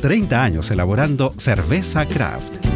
30 años elaborando cerveza craft.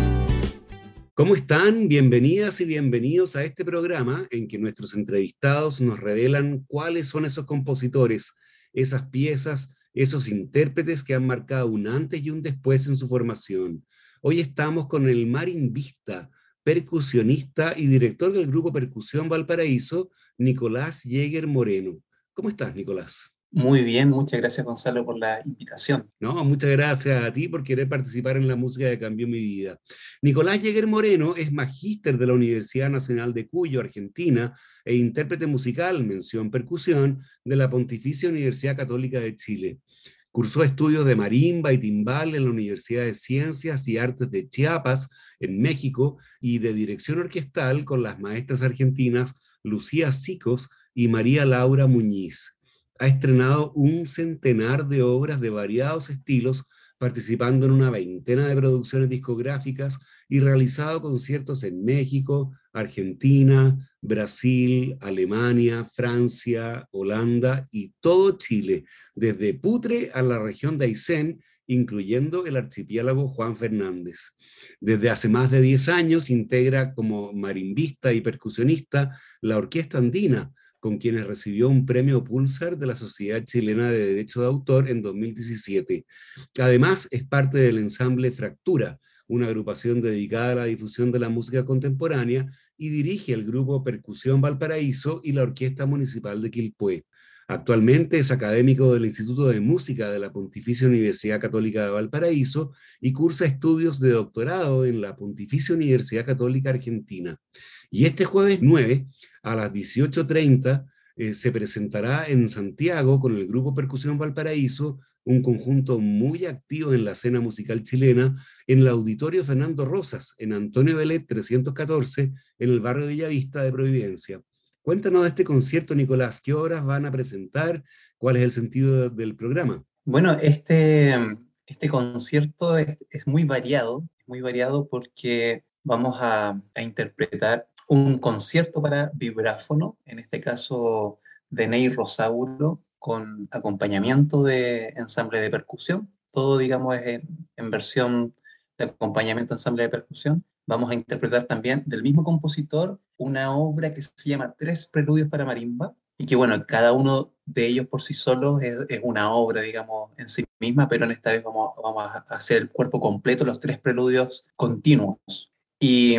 ¿Cómo están? Bienvenidas y bienvenidos a este programa en que nuestros entrevistados nos revelan cuáles son esos compositores, esas piezas, esos intérpretes que han marcado un antes y un después en su formación. Hoy estamos con el marimbista, percusionista y director del grupo Percusión Valparaíso, Nicolás Jäger Moreno. ¿Cómo estás, Nicolás? Muy bien, muchas gracias Gonzalo por la invitación. No, muchas gracias a ti por querer participar en la música que cambió mi vida. Nicolás Jäger Moreno es magíster de la Universidad Nacional de Cuyo, Argentina, e intérprete musical, mención percusión, de la Pontificia Universidad Católica de Chile. Cursó estudios de marimba y timbal en la Universidad de Ciencias y Artes de Chiapas, en México, y de dirección orquestal con las maestras argentinas Lucía Sicos y María Laura Muñiz ha estrenado un centenar de obras de variados estilos, participando en una veintena de producciones discográficas y realizado conciertos en México, Argentina, Brasil, Alemania, Francia, Holanda y todo Chile, desde Putre a la región de Aysén, incluyendo el archipiélago Juan Fernández. Desde hace más de 10 años integra como marimbista y percusionista la Orquesta Andina, con quienes recibió un premio Pulsar de la Sociedad Chilena de Derecho de Autor en 2017. Además, es parte del ensamble Fractura, una agrupación dedicada a la difusión de la música contemporánea, y dirige el grupo Percusión Valparaíso y la Orquesta Municipal de Quilpué. Actualmente es académico del Instituto de Música de la Pontificia Universidad Católica de Valparaíso y cursa estudios de doctorado en la Pontificia Universidad Católica Argentina. Y este jueves 9 a las 18.30 eh, se presentará en Santiago con el grupo Percusión Valparaíso, un conjunto muy activo en la escena musical chilena, en el Auditorio Fernando Rosas, en Antonio Belet 314, en el barrio Villavista de Providencia. Cuéntanos de este concierto, Nicolás. ¿Qué obras van a presentar? ¿Cuál es el sentido del programa? Bueno, este, este concierto es, muy variado, muy variado porque vamos a interpretar un concierto para vibráfono, en este caso de Ney Rosauro, con acompañamiento de ensamble de percusión. Todo, digamos, es en, versión de acompañamiento ensamble de percusión. Vamos a interpretar también del mismo compositor una obra que se llama Tres Preludios para Marimba, y que bueno, cada uno de ellos por sí solo es, una obra, digamos, en sí misma, pero en esta vez vamos, vamos a hacer el cuerpo completo, los tres preludios continuos. Y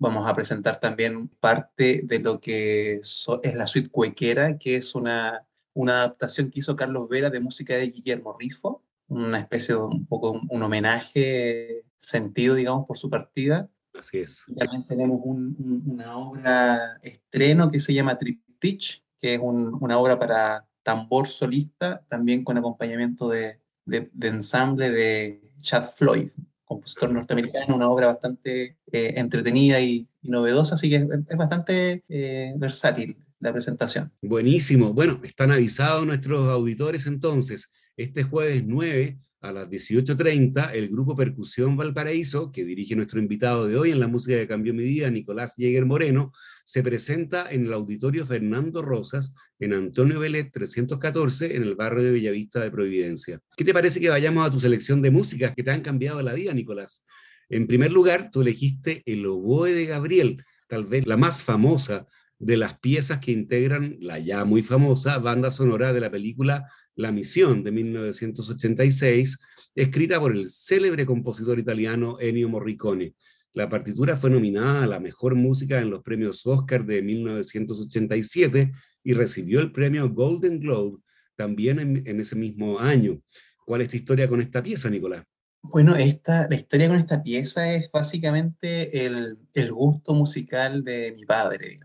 Vamos a presentar también parte de lo que es la suite cuequera, que es una, una adaptación que hizo Carlos Vera de música de Guillermo Rifo, una especie de un poco un, homenaje sentido, digamos, por su partida. Así es. también tenemos una obra estreno que se llama Triptych, que es una obra para tambor solista, también con acompañamiento de, de, de ensamble de Chad Floyd, compositor norteamericano, una obra bastante eh, entretenida y, novedosa, así que es, bastante eh, versátil la presentación. Buenísimo. Bueno, están avisados nuestros auditores entonces. Este jueves 9 a las 18.30, el grupo Percusión Valparaíso, que dirige nuestro invitado de hoy en la música que cambió mi vida, Nicolás Jäger Moreno, se presenta en el Auditorio Fernando Rosas, en Antonio Velet 314, en el barrio de Bellavista de Providencia. ¿Qué te parece que vayamos a tu selección de músicas que te han cambiado la vida, Nicolás? En primer lugar, tú elegiste El oboe de Gabriel, tal vez la más famosa de las piezas que integran la ya muy famosa banda sonora de la película La Misión de 1986, escrita por el célebre compositor italiano Ennio Morricone. La partitura fue nominada a la mejor música en los premios Oscar de 1987 y recibió el premio Golden Globe también en, ese mismo año. ¿Cuál es tu historia con esta pieza, Nicolás? Bueno, esta, la historia con esta pieza es básicamente el, el gusto musical de mi padre,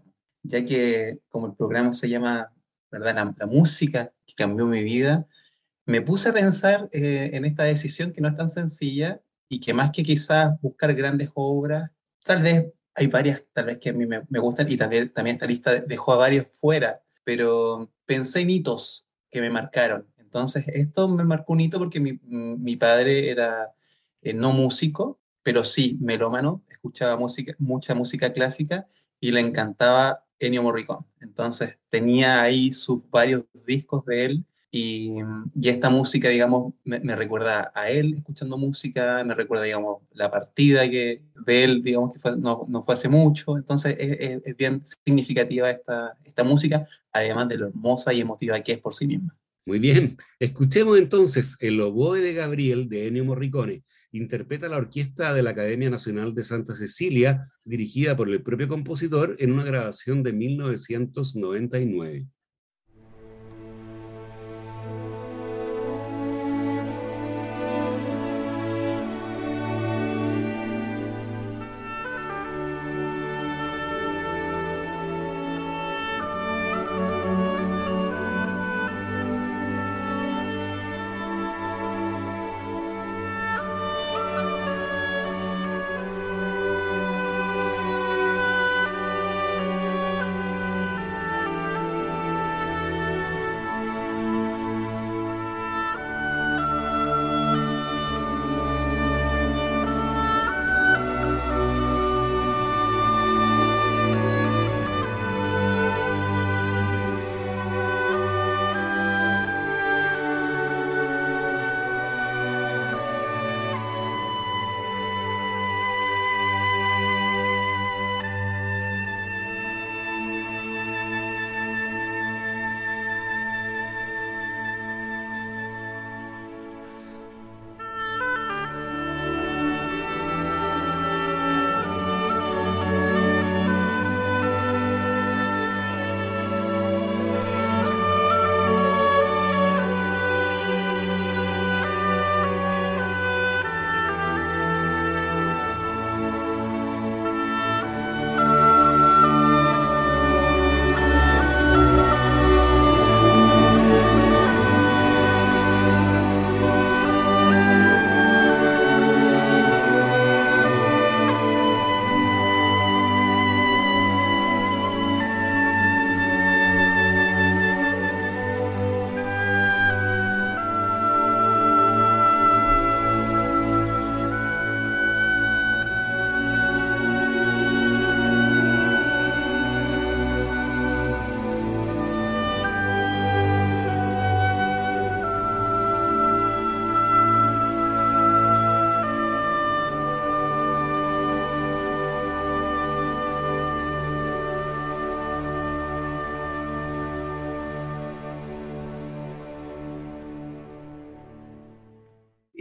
ya que como el programa se llama, ¿verdad? La, música que cambió mi vida, me puse a pensar eh, en esta decisión que no es tan sencilla y que más que quizás buscar grandes obras, tal vez hay varias, tal vez que a mí me, me gustan y también, también esta lista dejó a varios fuera, pero pensé en hitos que me marcaron. Entonces, esto me marcó un hito porque mi, mi padre era eh, no músico, pero sí melómano, escuchaba música, mucha música clásica y le encantaba Ennio Morricone. Entonces, tenía ahí sus varios discos de él y, esta música, digamos, me, recuerda a él escuchando música, me recuerda, digamos, la partida que, de él, digamos, que no, no, fue hace mucho. Entonces es, es, bien significativa esta, esta música, además de lo hermosa y emotiva que es por sí misma. Muy bien, escuchemos entonces el oboe de Gabriel de Ennio Morricone. Interpreta la orquesta de la Academia Nacional de Santa Cecilia, dirigida por el propio compositor en una grabación de 1999.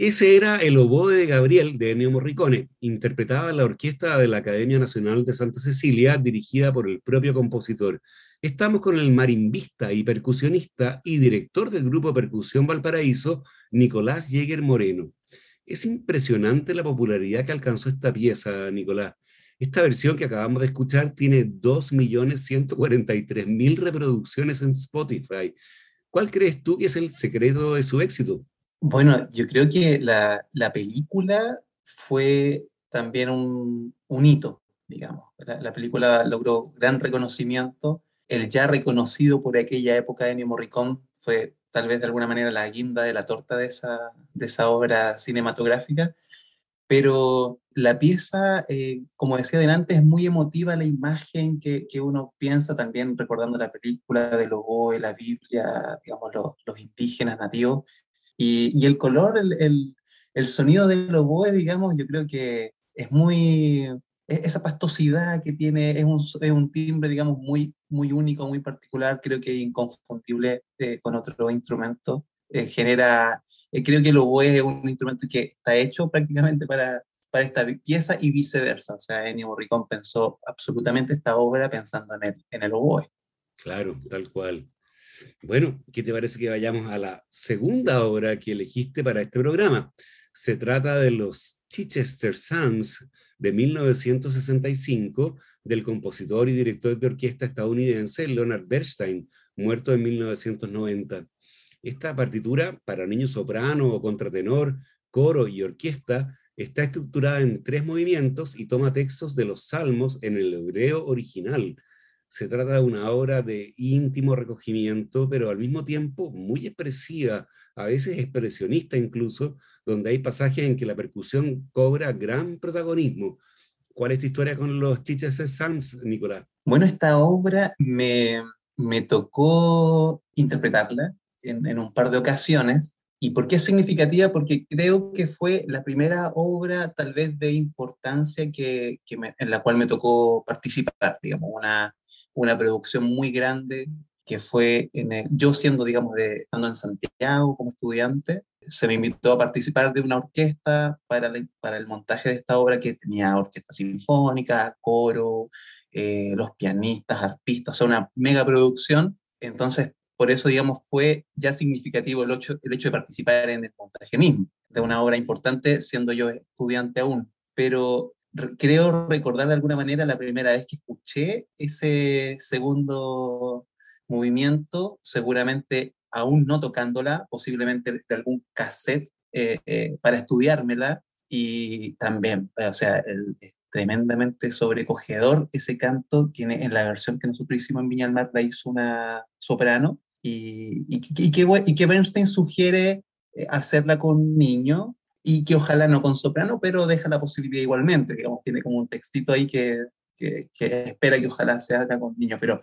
Ese era el oboe de Gabriel de Ennio Morricone, interpretaba la orquesta de la Academia Nacional de Santa Cecilia, dirigida por el propio compositor. Estamos con el marimbista y percusionista y director del grupo Percusión Valparaíso, Nicolás Jäger Moreno. Es impresionante la popularidad que alcanzó esta pieza, Nicolás. Esta versión que acabamos de escuchar tiene 2.143.000 reproducciones en Spotify. ¿Cuál crees tú que es el secreto de su éxito? Bueno, yo creo que la, la película fue también un, hito, digamos. La, la, película logró gran reconocimiento. El ya reconocido por aquella época de Ennio Morricone fue tal vez de alguna manera la guinda de la torta de esa, de esa obra cinematográfica. Pero la pieza, eh, como decía adelante, es muy emotiva la imagen que, que, uno piensa también recordando la película de Lobo, la Biblia, digamos, los, los indígenas nativos y, el color, el, el, sonido del oboe, digamos, yo creo que es muy, e, esa pastosidad que tiene, es un, es un timbre, digamos, muy, muy único, muy particular, creo que inconfundible eh, con otro instrumento. Eh, genera, eh, creo que el oboe es un instrumento que está hecho prácticamente para, para esta pieza y viceversa. O sea, Ennio Morricone pensó absolutamente esta obra pensando en el, en el oboe. Claro, tal cual. Bueno, ¿qué te parece que vayamos a la segunda obra que elegiste para este programa? Se trata de los Chichester Sounds de 1965 del compositor y director de orquesta estadounidense Leonard Bernstein, muerto en 1990. Esta partitura para niño soprano o contratenor, coro y orquesta está estructurada en tres movimientos y toma textos de los salmos en el hebreo original. Se trata de una obra de íntimo recogimiento, pero al mismo tiempo muy expresiva, a veces expresionista incluso, donde hay pasajes en que la percusión cobra gran protagonismo. ¿Cuál es tu historia con los Chichester Psalms, Nicolás? Bueno, esta obra me, me tocó interpretarla en, en, un par de ocasiones. ¿Y por qué es significativa? Porque creo que fue la primera obra tal vez de importancia que, que me, en la cual me tocó participar, digamos, una, una producción muy grande que fue en el, yo siendo, digamos, de, estando en Santiago como estudiante, se me invitó a participar de una orquesta para, para el montaje de esta obra que tenía orquesta sinfónica, coro, eh, los pianistas, arpistas, o sea, una mega producción. Entonces, por eso, digamos, fue ya significativo el hecho, el hecho de participar en el montaje mismo, de una obra importante, siendo yo estudiante aún. Pero creo recordar de alguna manera la primera vez que escuché ese segundo movimiento, seguramente aún no tocándola, posiblemente de algún cassette eh, eh, para estudiármela. Y también, o sea, el, es tremendamente sobrecogedor ese canto, que en la versión que nosotros hicimos en Viña del Mar la hizo una soprano. Y, y, y, que, y que Bernstein sugiere eh, hacerla con niño y que ojalá no con soprano, pero deja la posibilidad igualmente, digamos, tiene como un textito ahí que, que, que espera que ojalá se haga con niño, pero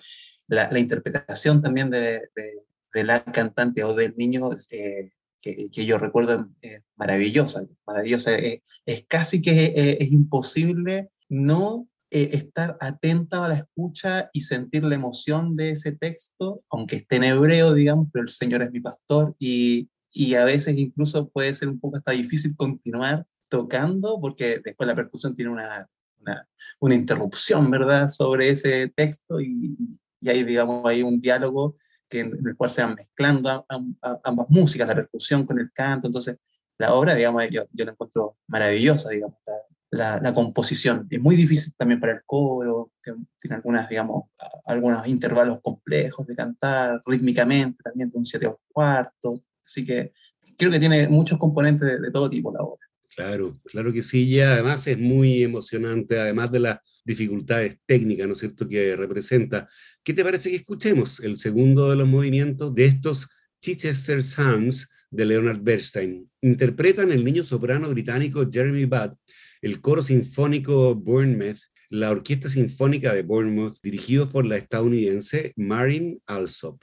la, la interpretación también de, de, de, la cantante o del niño eh, que, que, yo recuerdo es maravillosa, maravillosa, es, es casi que es, es imposible no eh, estar atenta a la escucha y sentir la emoción de ese texto, aunque esté en hebreo, digamos, pero el Señor es mi pastor y, y a veces incluso puede ser un poco hasta difícil continuar tocando porque después la percusión tiene una, una, una interrupción, ¿verdad?, sobre ese texto y, y hay, digamos, hay un diálogo que, en el cual se van mezclando a, a, a ambas músicas, la percusión con el canto, entonces la obra, digamos, yo, yo la encuentro maravillosa, digamos, la, la, la, composición. Es muy difícil también para el coro, tiene algunas, digamos, algunos intervalos complejos de cantar, rítmicamente también tiene un siete cuarto, Así que creo que tiene muchos componentes de, todo tipo la obra. Claro, claro que sí, y además es muy emocionante, además de las dificultades técnicas, ¿no es cierto?, que representa. ¿Qué te parece que escuchemos el segundo de los movimientos de estos Chichester Sounds de Leonard Bernstein? Interpretan el niño soprano británico Jeremy Budd, el coro sinfónico Bournemouth, la orquesta sinfónica de Bournemouth, dirigidos por la estadounidense Marin Alsop.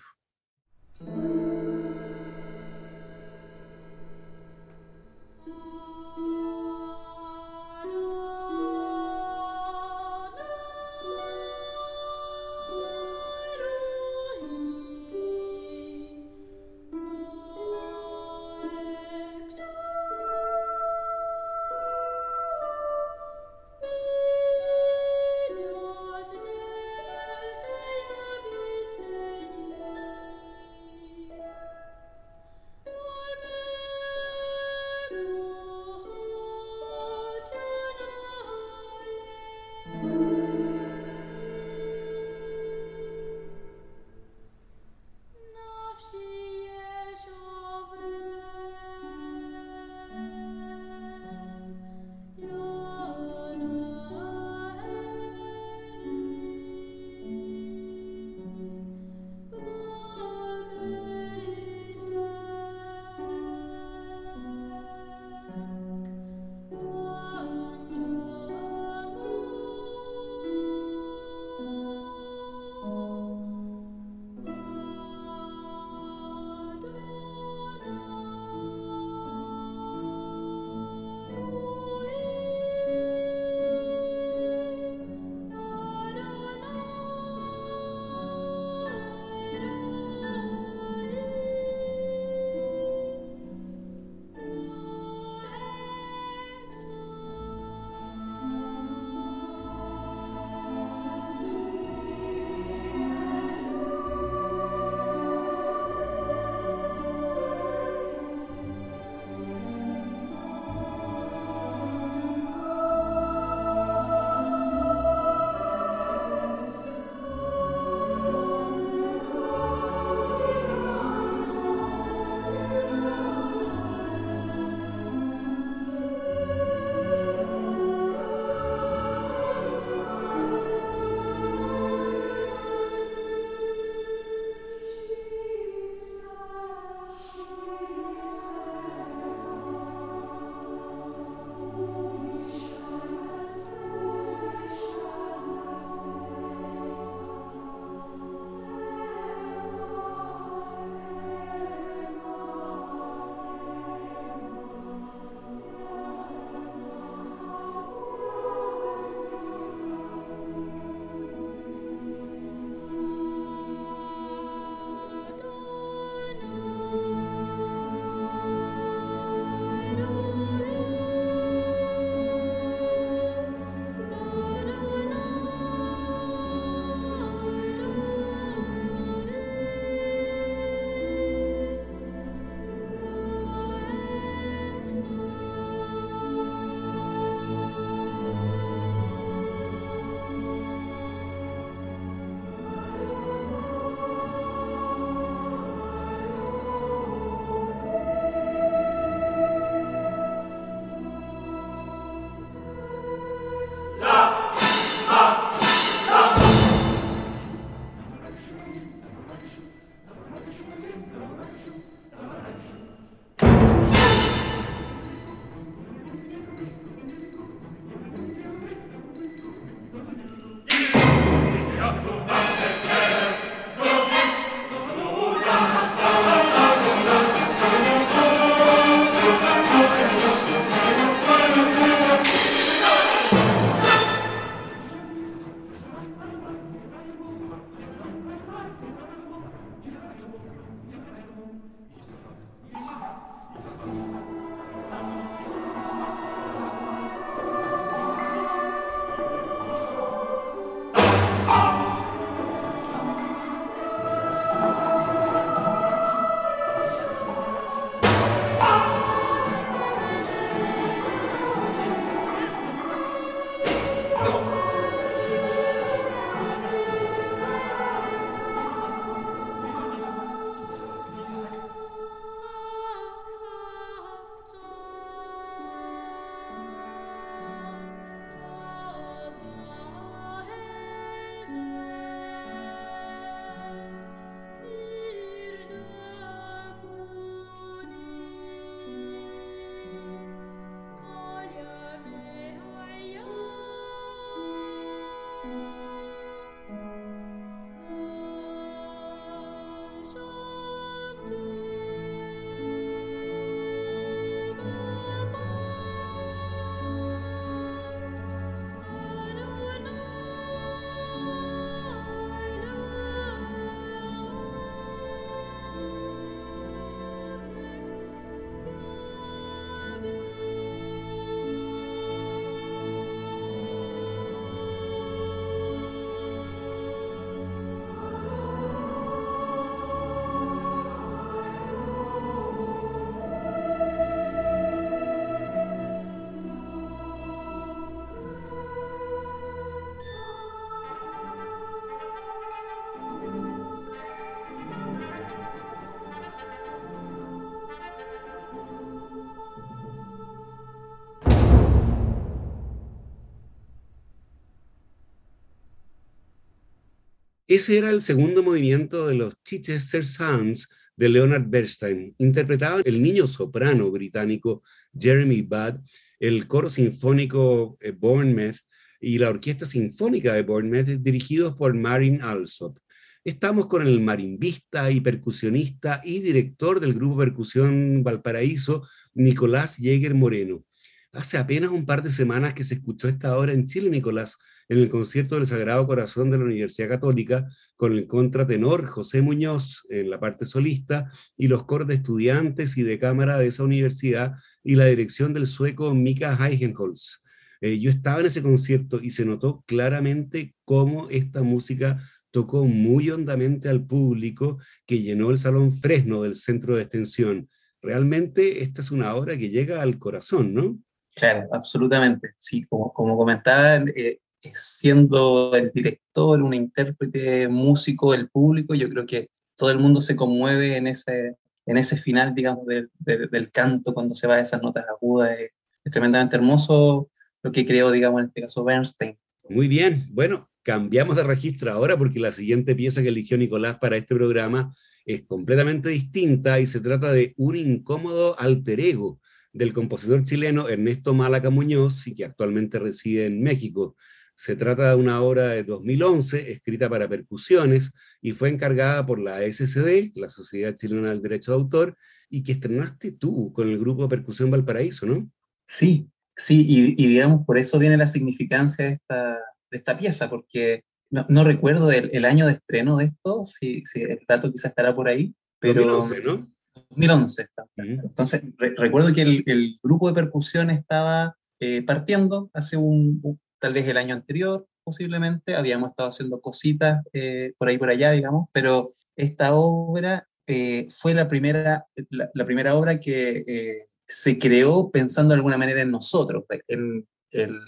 Ese era el segundo movimiento de los Chichester Sounds de Leonard Bernstein. Interpretaba el niño soprano británico Jeremy Budd, el coro sinfónico eh, Bournemouth y la orquesta sinfónica de Bournemouth, dirigidos por Marin Alsop. Estamos con el marimbista y percusionista y director del grupo Percusión Valparaíso, Nicolás Jäger Moreno. Hace apenas un par de semanas que se escuchó esta obra en Chile, Nicolás, en el concierto del Sagrado Corazón de la Universidad Católica, con el contratenor José Muñoz en la parte solista y los coros de estudiantes y de cámara de esa universidad y la dirección del sueco Mika Heigenholz. Eh, yo estaba en ese concierto y se notó claramente cómo esta música tocó muy hondamente al público que llenó el Salón Fresno del centro de extensión. Realmente esta es una obra que llega al corazón, ¿no? Claro, absolutamente. Sí, como, como comentaba, eh, siendo el director, un intérprete, músico, el público, yo creo que todo el mundo se conmueve en ese, en ese final, digamos, del, del, canto, cuando se va a esas notas agudas. Es, es, tremendamente hermoso lo que creó, digamos, en este caso Bernstein. Muy bien, bueno, cambiamos de registro ahora porque la siguiente pieza que eligió Nicolás para este programa es completamente distinta y se trata de un incómodo alter ego del compositor chileno Ernesto Málaca Muñoz y que actualmente reside en México. Se trata de una obra de 2011 escrita para percusiones y fue encargada por la SCD, la Sociedad Chilena del Derecho de Autor, y que estrenaste tú con el grupo Percusión Valparaíso, ¿no? Sí, sí, y, digamos, por eso viene la significancia de esta, de esta pieza, porque no, no recuerdo el, el, año de estreno de esto, si, si, el dato quizás estará por ahí, pero... 2011, ¿no? 2011. Entonces, re, recuerdo que el, el, grupo de percusión estaba eh, partiendo hace un, tal vez el año anterior, posiblemente, habíamos estado haciendo cositas eh, por ahí por allá, digamos, pero esta obra eh, fue la primera, la, la, primera obra que se creó pensando de alguna manera en nosotros. El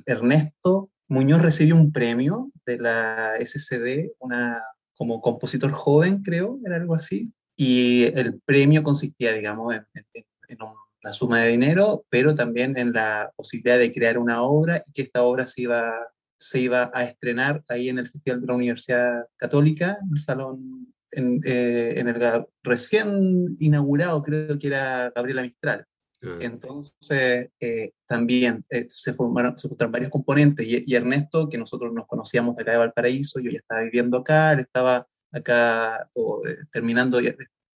Ernesto Muñoz recibió un premio de la SCD, una, como compositor joven, creo, era algo así, y el premio consistía, digamos, en, en, en una suma de dinero, pero también en la posibilidad de crear una obra y que esta obra se iba, se iba a estrenar ahí en el Festival de la Universidad Católica, en el salón, en, eh, en el recién inaugurado, creo que era Gabriela Mistral. Entonces, eh, también eh, se, formaron, se formaron varios componentes y, y, Ernesto, que nosotros nos conocíamos de acá de Valparaíso, yo ya estaba viviendo acá, él estaba acá o, eh, terminando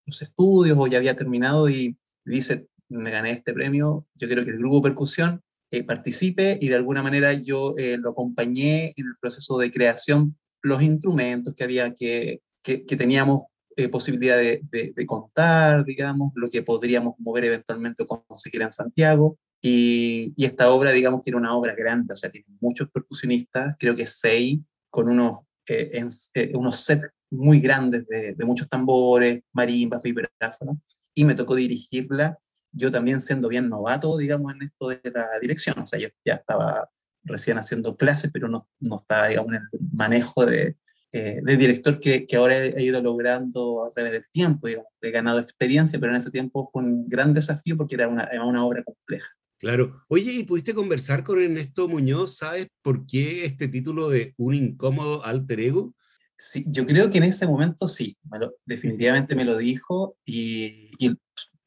los estudios o ya había terminado y dice, me gané este premio, yo quiero que el grupo Percusión eh, participe y de alguna manera yo eh, lo acompañé en el proceso de creación, los instrumentos que había que, que, teníamos eh, posibilidad de, contar, digamos, lo que podríamos mover eventualmente o conseguir en Santiago. Y, y, esta obra, digamos que era una obra grande, o sea, tiene muchos percusionistas, creo que seis, con unos, eh, en, eh, unos sets muy grandes de, de muchos tambores, marimbas, vibráfonos, y me tocó dirigirla yo también siendo bien novato, digamos, en esto de la dirección. O sea, yo ya estaba recién haciendo clases, pero no, no estaba, digamos, en el manejo de, eh, de director que, que, ahora he ido logrando a través del tiempo. Digamos. He ganado experiencia, pero en ese tiempo fue un gran desafío porque era una, una obra compleja. Claro. Oye, ¿y pudiste conversar con Ernesto Muñoz? ¿Sabes por qué este título de Un incómodo alter ego? Sí, yo creo que en ese momento sí, me lo, definitivamente me lo dijo y, y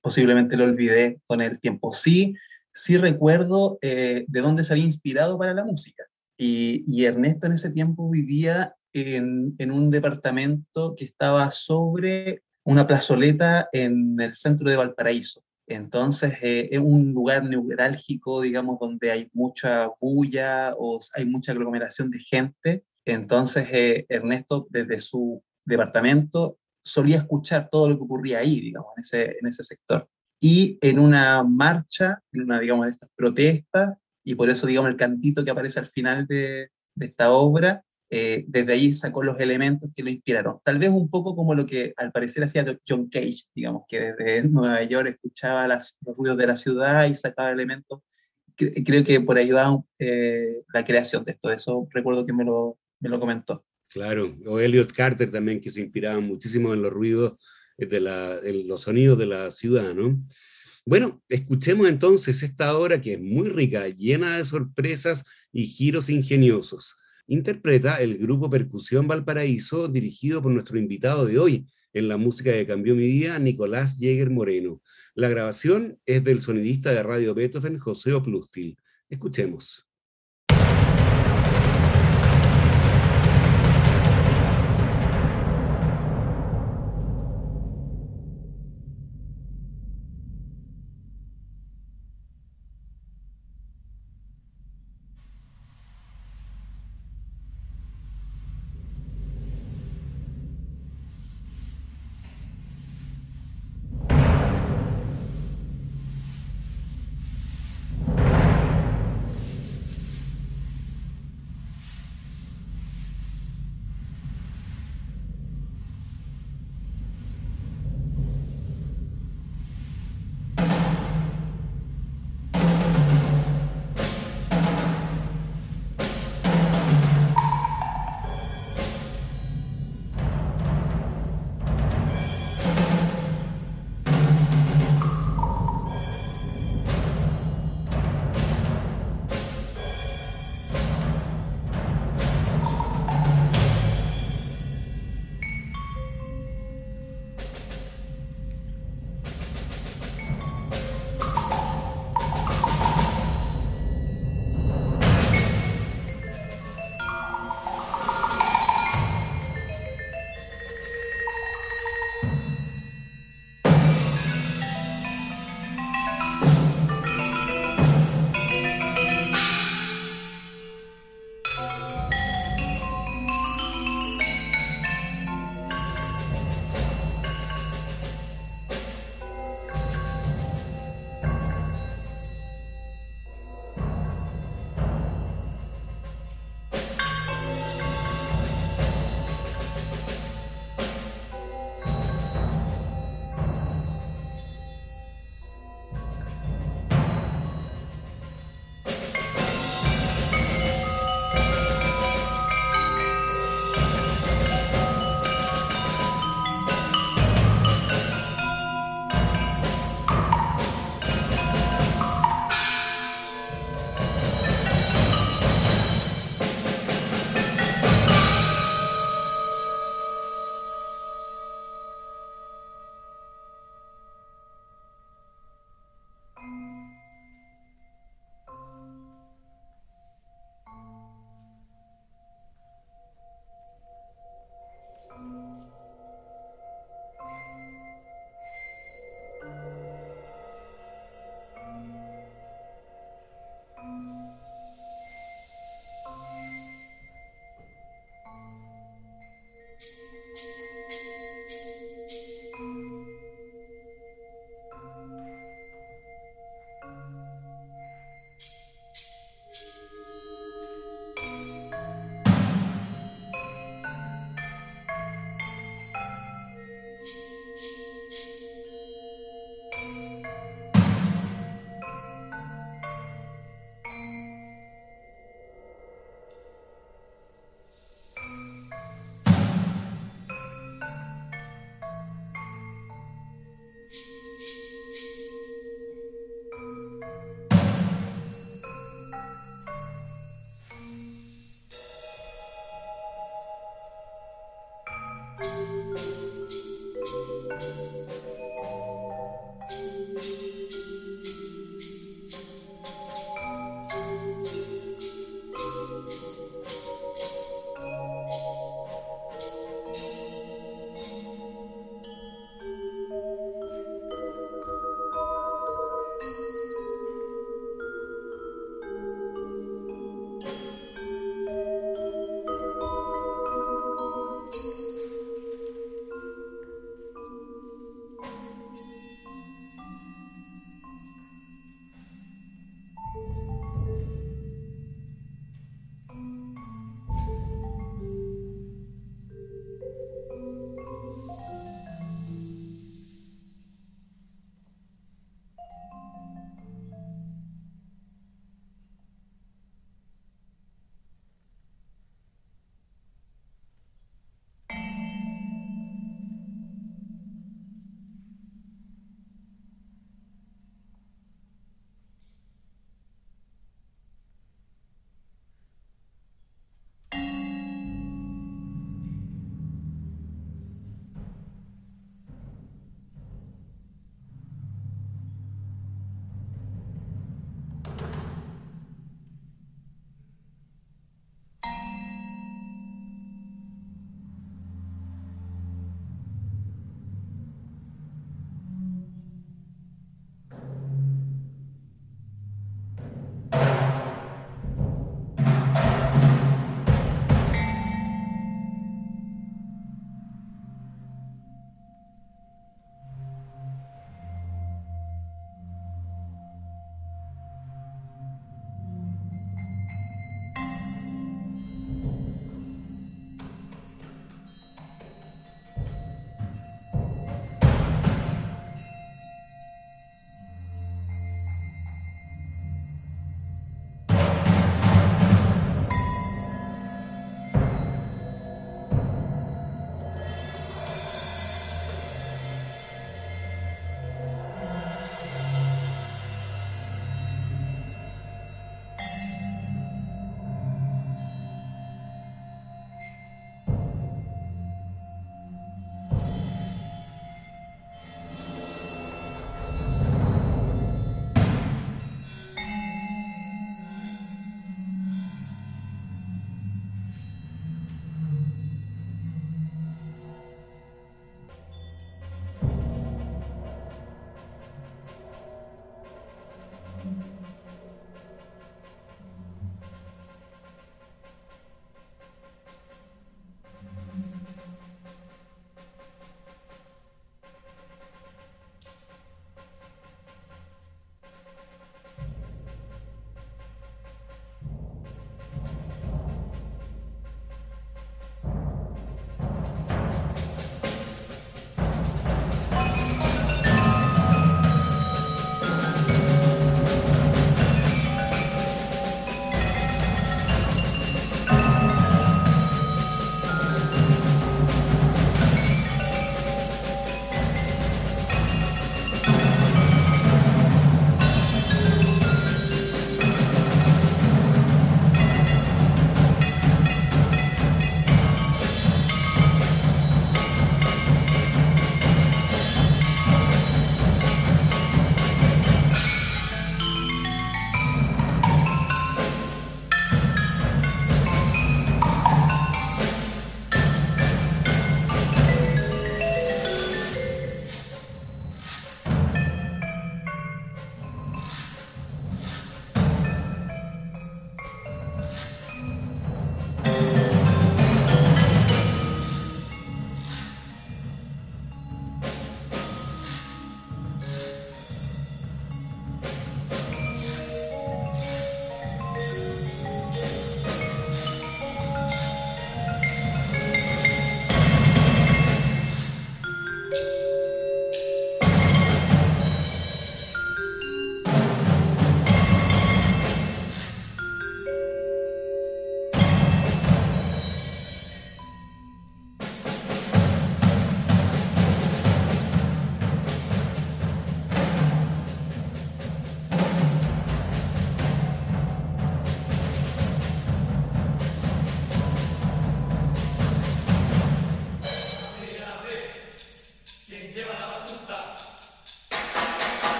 posiblemente lo olvidé con el tiempo. Sí, sí recuerdo eh, de dónde se había inspirado para la música. Y, y Ernesto en ese tiempo vivía en, en, un departamento que estaba sobre una plazoleta en el centro de Valparaíso. Entonces eh, es un lugar neurálgico, digamos, donde hay mucha bulla o hay mucha aglomeración de gente. Entonces eh, Ernesto desde su departamento solía escuchar todo lo que ocurría ahí, digamos, en ese, en ese sector. Y en una marcha, en una, digamos, de estas protestas, y por eso, digamos, el cantito que aparece al final de, esta obra, eh, desde ahí sacó los elementos que lo inspiraron. Tal vez un poco como lo que al parecer hacía John Cage, digamos, que desde Nueva York escuchaba las, los ruidos de la ciudad y sacaba elementos. Creo que por ahí va eh, la creación de esto. Eso recuerdo que me lo, me lo comentó. Claro, o Elliot Carter también, que se inspiraba muchísimo en los ruidos, de la, en los sonidos de la ciudad, ¿no? Bueno, escuchemos entonces esta obra que es muy rica, llena de sorpresas y giros ingeniosos. interpreta el grupo Percusión Valparaíso, dirigido por nuestro invitado de hoy en la música que cambió mi vida, Nicolás Jäger Moreno. La grabación es del sonidista de Radio Beethoven, José Oplustil. Escuchemos.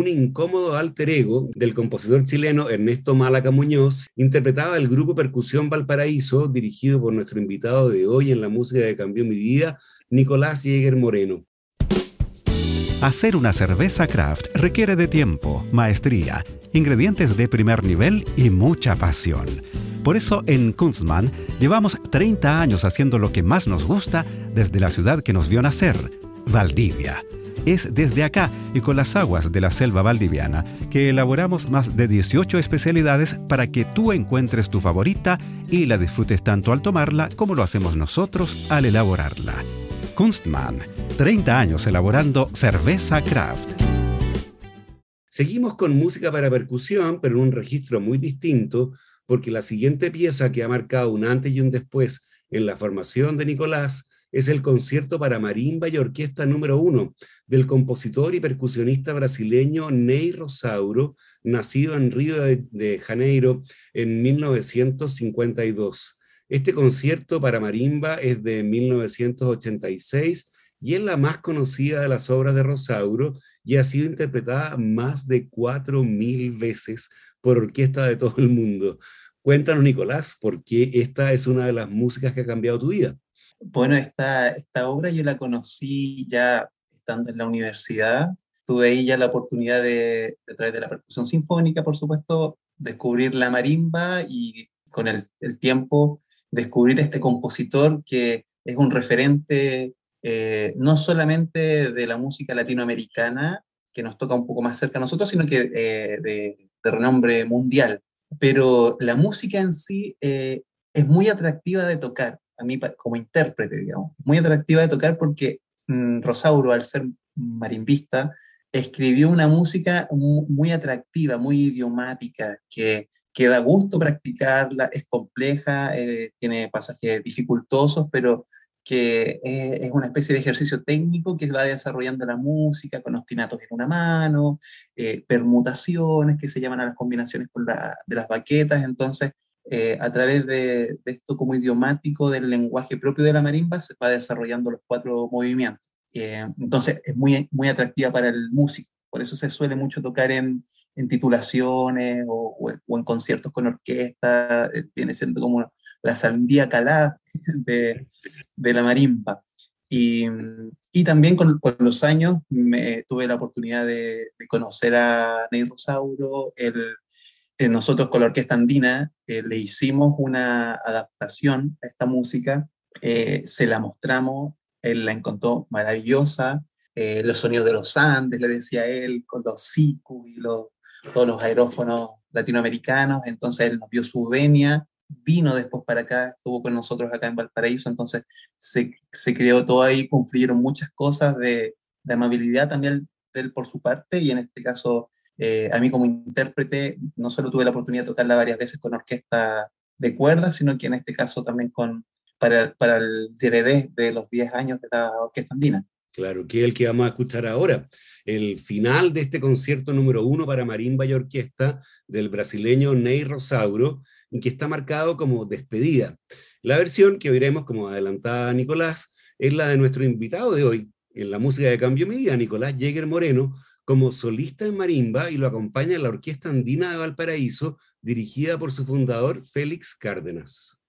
Un incómodo alter ego del compositor chileno Ernesto Málaca Muñoz, interpretaba el grupo Percusión Valparaíso, dirigido por nuestro invitado de hoy en la música que cambió mi vida, Nicolás Jäger Moreno. Hacer una cerveza craft requiere de tiempo, maestría, ingredientes de primer nivel y mucha pasión. Por eso en Kunstmann llevamos 30 años haciendo lo que más nos gusta desde la ciudad que nos vio nacer, Valdivia. Es desde acá y con las aguas de la selva valdiviana que elaboramos más de 18 especialidades para que tú encuentres tu favorita y la disfrutes tanto al tomarla como lo hacemos nosotros al elaborarla. Kunstmann, 30 años elaborando cerveza craft. Seguimos con música para percusión, pero en un registro muy distinto, porque la siguiente pieza que ha marcado un antes y un después en la formación de Nicolás es el concierto para marimba y orquesta número uno del compositor y percusionista brasileño Ney Rosauro, nacido en Río de, Janeiro en 1952. Este concierto para marimba es de 1986 y es la más conocida de las obras de Rosauro y ha sido interpretada más de 4.000 veces por orquesta de todo el mundo. Cuéntanos, Nicolás, ¿por qué esta es una de las músicas que ha cambiado tu vida? Bueno, esta, esta obra yo la conocí ya estando en la universidad. Tuve ahí ya la oportunidad de, a través de la percusión sinfónica, por supuesto, descubrir la marimba y con el, tiempo descubrir este compositor que es un referente eh, no solamente de la música latinoamericana, que nos toca un poco más cerca a nosotros, sino que eh, de, renombre mundial. Pero la música en sí eh, es muy atractiva de tocar, a mí como intérprete, digamos, muy atractiva de tocar porque mm, Rosauro, al ser marimbista, escribió una música muy atractiva, muy idiomática, que que da gusto practicarla, es compleja, eh, tiene pasajes dificultosos, pero que es una especie de ejercicio técnico que va desarrollando la música con ostinatos en una mano, eh, permutaciones que se llaman a las combinaciones de las baquetas, entonces eh, a través de, esto como idiomático del lenguaje propio de la marimba se va desarrollando los cuatro movimientos. entonces es muy, muy atractiva para el músico, por eso se suele mucho tocar en, en titulaciones o, en conciertos con orquesta, eh, viene siendo como la sandía calada de, de la marimba. Y, y también con, con, los años me, tuve la oportunidad de, conocer a Ney Rosauro. El, eh, nosotros con la Orquesta Andina eh, le hicimos una adaptación a esta música, se la mostramos, él la encontró maravillosa, los sonidos de los Andes, le decía él, con los siku y los, todos los aerófonos latinoamericanos, entonces él nos dio su venia, vino después para acá, estuvo con nosotros acá en Valparaíso, entonces se, se creó todo ahí, confluyeron muchas cosas de, de, amabilidad también de él por su parte, y en este caso, eh, a mí como intérprete, no solo tuve la oportunidad de tocarla varias veces con orquesta de cuerdas, sino que en este caso también con, para, para el DVD de los 10 años de la Orquesta Andina. Claro, que es el que vamos a escuchar ahora. El final de este concierto número uno para marimba y orquesta del brasileño Ney Rosauro, que está marcado como despedida. La versión que oiremos, como adelantada Nicolás, es la de nuestro invitado de hoy, en la música de Cambio Media, Nicolás Jäger Moreno, como solista en marimba y lo acompaña la Orquesta Andina de Valparaíso, dirigida por su fundador Félix Cárdenas.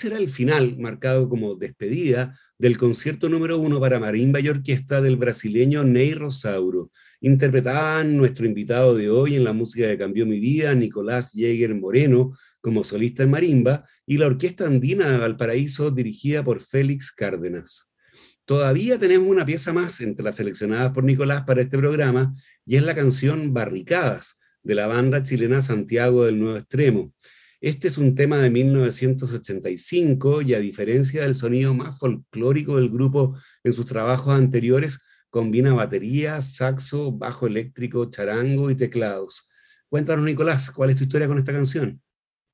Ese era el final, marcado como despedida, del concierto número uno para marimba y orquesta del brasileño Ney Rosauro. Interpretaban nuestro invitado de hoy en la música que cambió mi vida, Nicolás Jäger Moreno, como solista en marimba, y la Orquesta Andina de Valparaíso, dirigida por Félix Cárdenas. Todavía tenemos una pieza más entre las seleccionadas por Nicolás para este programa, y es la canción Barricadas, de la banda chilena Santiago del Nuevo Extremo. Este es un tema de 1985 y a diferencia del sonido más folclórico del grupo en sus trabajos anteriores, combina batería, saxo, bajo eléctrico, charango y teclados. Cuéntanos, Nicolás, ¿cuál es tu historia con esta canción?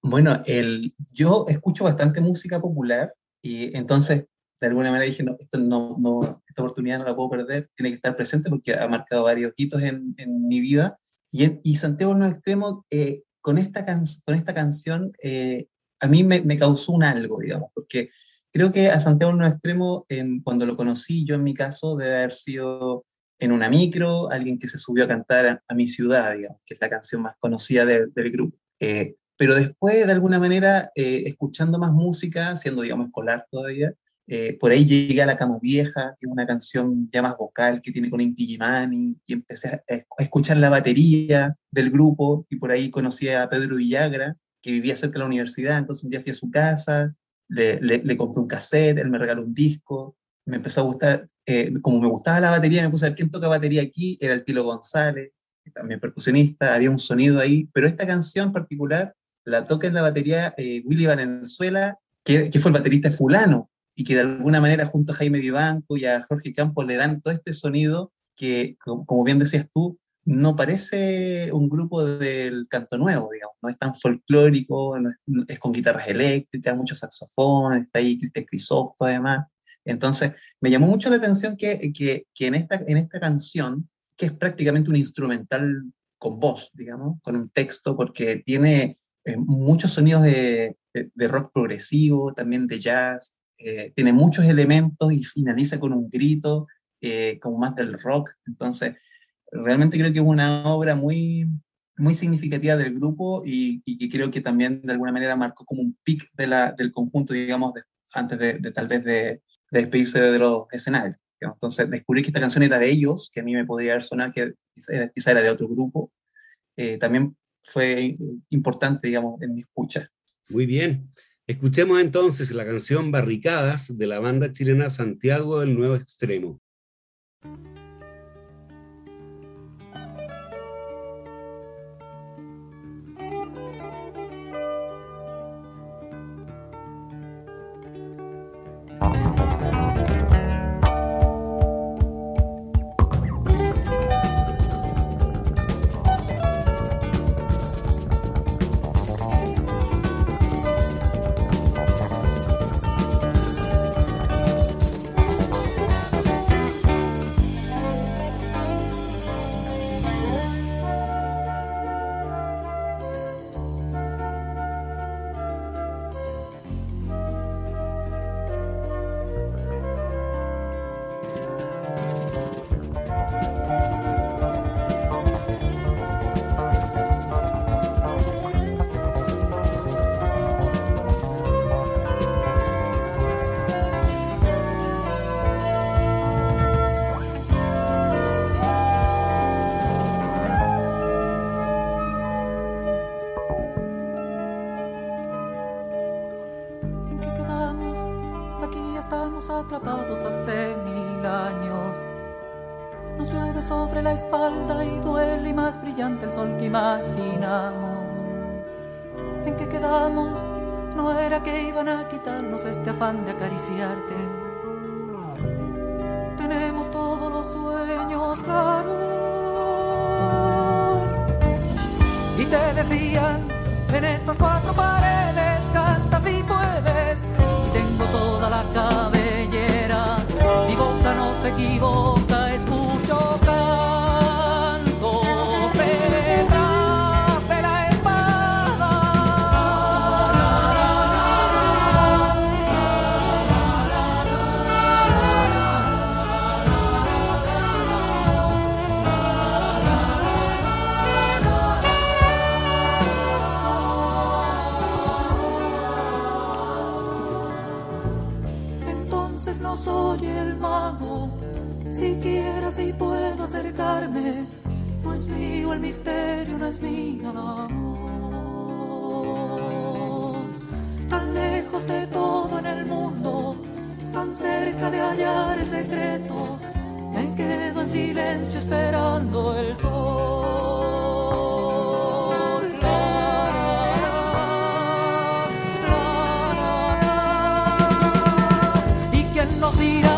Bueno, el, yo escucho bastante música popular y entonces de alguna manera dije, no, esto no, no, esta oportunidad no la puedo perder, tiene que estar presente porque ha marcado varios hitos en, en mi vida. Y, y Santiago Extremo eh, con esta, con esta canción eh, a mí me, me, causó un algo, digamos, porque creo que a Santiago en un extremo, en, cuando lo conocí, yo en mi caso, debe haber sido en una micro, alguien que se subió a cantar a, mi ciudad, digamos, que es la canción más conocida del grupo. Eh, pero después, de alguna manera, eh, escuchando más música, siendo, digamos, escolar todavía, eh, por ahí llegué a La Cama Vieja, que es una canción ya más vocal que tiene con Inti Gimani, y empecé a, escuchar la batería del grupo, y por ahí conocí a Pedro Villagra, que vivía cerca de la universidad, entonces un día fui a su casa, le, le, compré un cassette, él me regaló un disco, me empezó a gustar, eh, como me gustaba la batería, me puse a ver quién toca batería aquí, era el Tilo González, también percusionista, había un sonido ahí, pero esta canción particular la toca en la batería eh, Willy Valenzuela, que, que fue el baterista fulano, y que de alguna manera junto a Jaime Vivanco y a Jorge Campos le dan todo este sonido que, como bien decías tú, no parece un grupo del canto nuevo, digamos, no es tan folclórico, es, con guitarras eléctricas, muchos saxofones, está ahí Cristian Crisóstomo además. Entonces, me llamó mucho la atención que, que, que, en, esta, en esta canción, que es prácticamente un instrumental con voz, digamos, con un texto, porque tiene eh, muchos sonidos de, de, rock progresivo, también de jazz, eh, tiene muchos elementos y finaliza con un grito, eh, como más del rock. Entonces, realmente creo que es una obra muy, muy significativa del grupo y, creo que también de alguna manera marcó como un pic de la, del conjunto, digamos, antes de, tal vez de, despedirse de los escenarios. Entonces descubrí que esta canción era de ellos, que a mí me podría haber sonado que quizá era de otro grupo. Eh, también fue importante, digamos, en mi escucha. Muy bien. Escuchemos entonces la canción Barricadas de la banda chilena Santiago del Nuevo Extremo. Estas mío el misterio, no es mía la voz. Tan lejos de todo en el mundo, tan cerca de hallar el secreto, me quedo en silencio esperando el sol. hace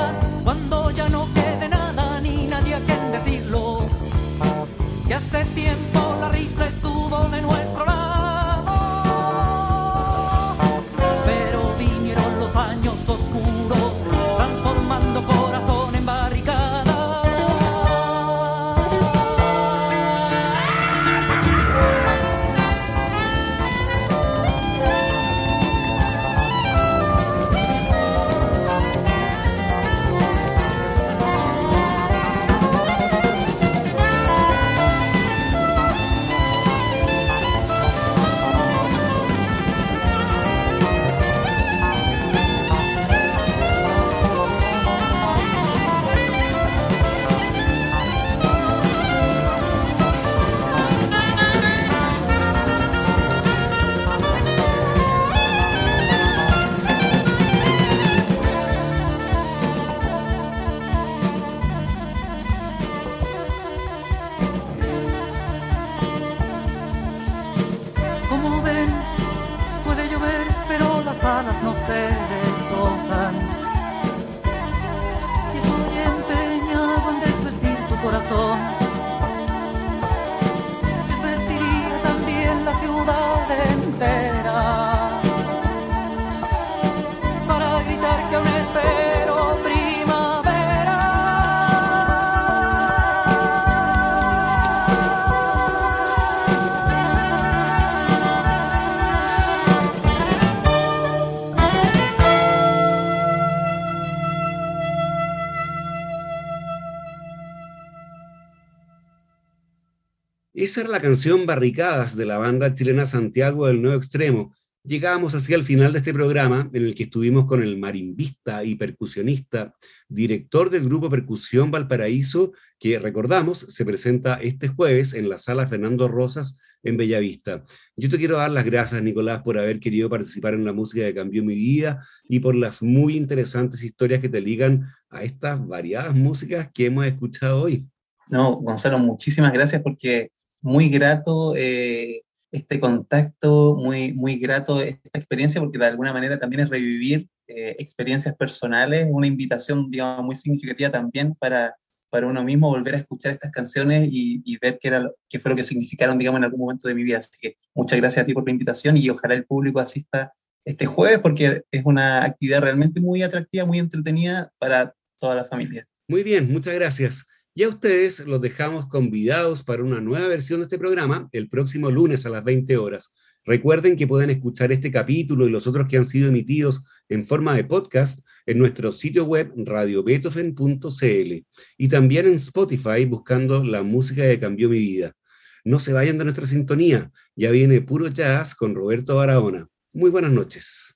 Esa era la canción Barricadas de la banda chilena Santiago del Nuevo Extremo. Llegamos así al final de este programa en el que estuvimos con el marimbista y percusionista, director del grupo Percusión Valparaíso, que recordamos se presenta este jueves en la sala Fernando Rosas en Bellavista. Yo te quiero dar las gracias, Nicolás, por haber querido participar en la música que cambió mi vida y por las muy interesantes historias que te ligan a estas variadas músicas que hemos escuchado hoy. No, Gonzalo, muchísimas gracias porque muy grato eh, este contacto, muy, muy grato esta experiencia porque de alguna manera también es revivir eh, experiencias personales, una invitación, digamos, muy significativa también para, para uno mismo volver a escuchar estas canciones y, ver qué, era, qué fue lo que significaron, digamos, en algún momento de mi vida. Así que muchas gracias a ti por la invitación y ojalá el público asista este jueves porque es una actividad realmente muy atractiva, muy entretenida para toda la familia. Muy bien, muchas gracias. Y a ustedes los dejamos convidados para una nueva versión de este programa el próximo lunes a las 20 horas. Recuerden que pueden escuchar este capítulo y los otros que han sido emitidos en forma de podcast en nuestro sitio web radiobeethoven.cl y también en Spotify buscando la música que cambió mi vida. No se vayan de nuestra sintonía, ya viene puro jazz con Roberto Barahona. Muy buenas noches.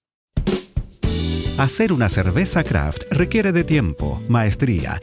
Hacer una cerveza craft requiere de tiempo, maestría,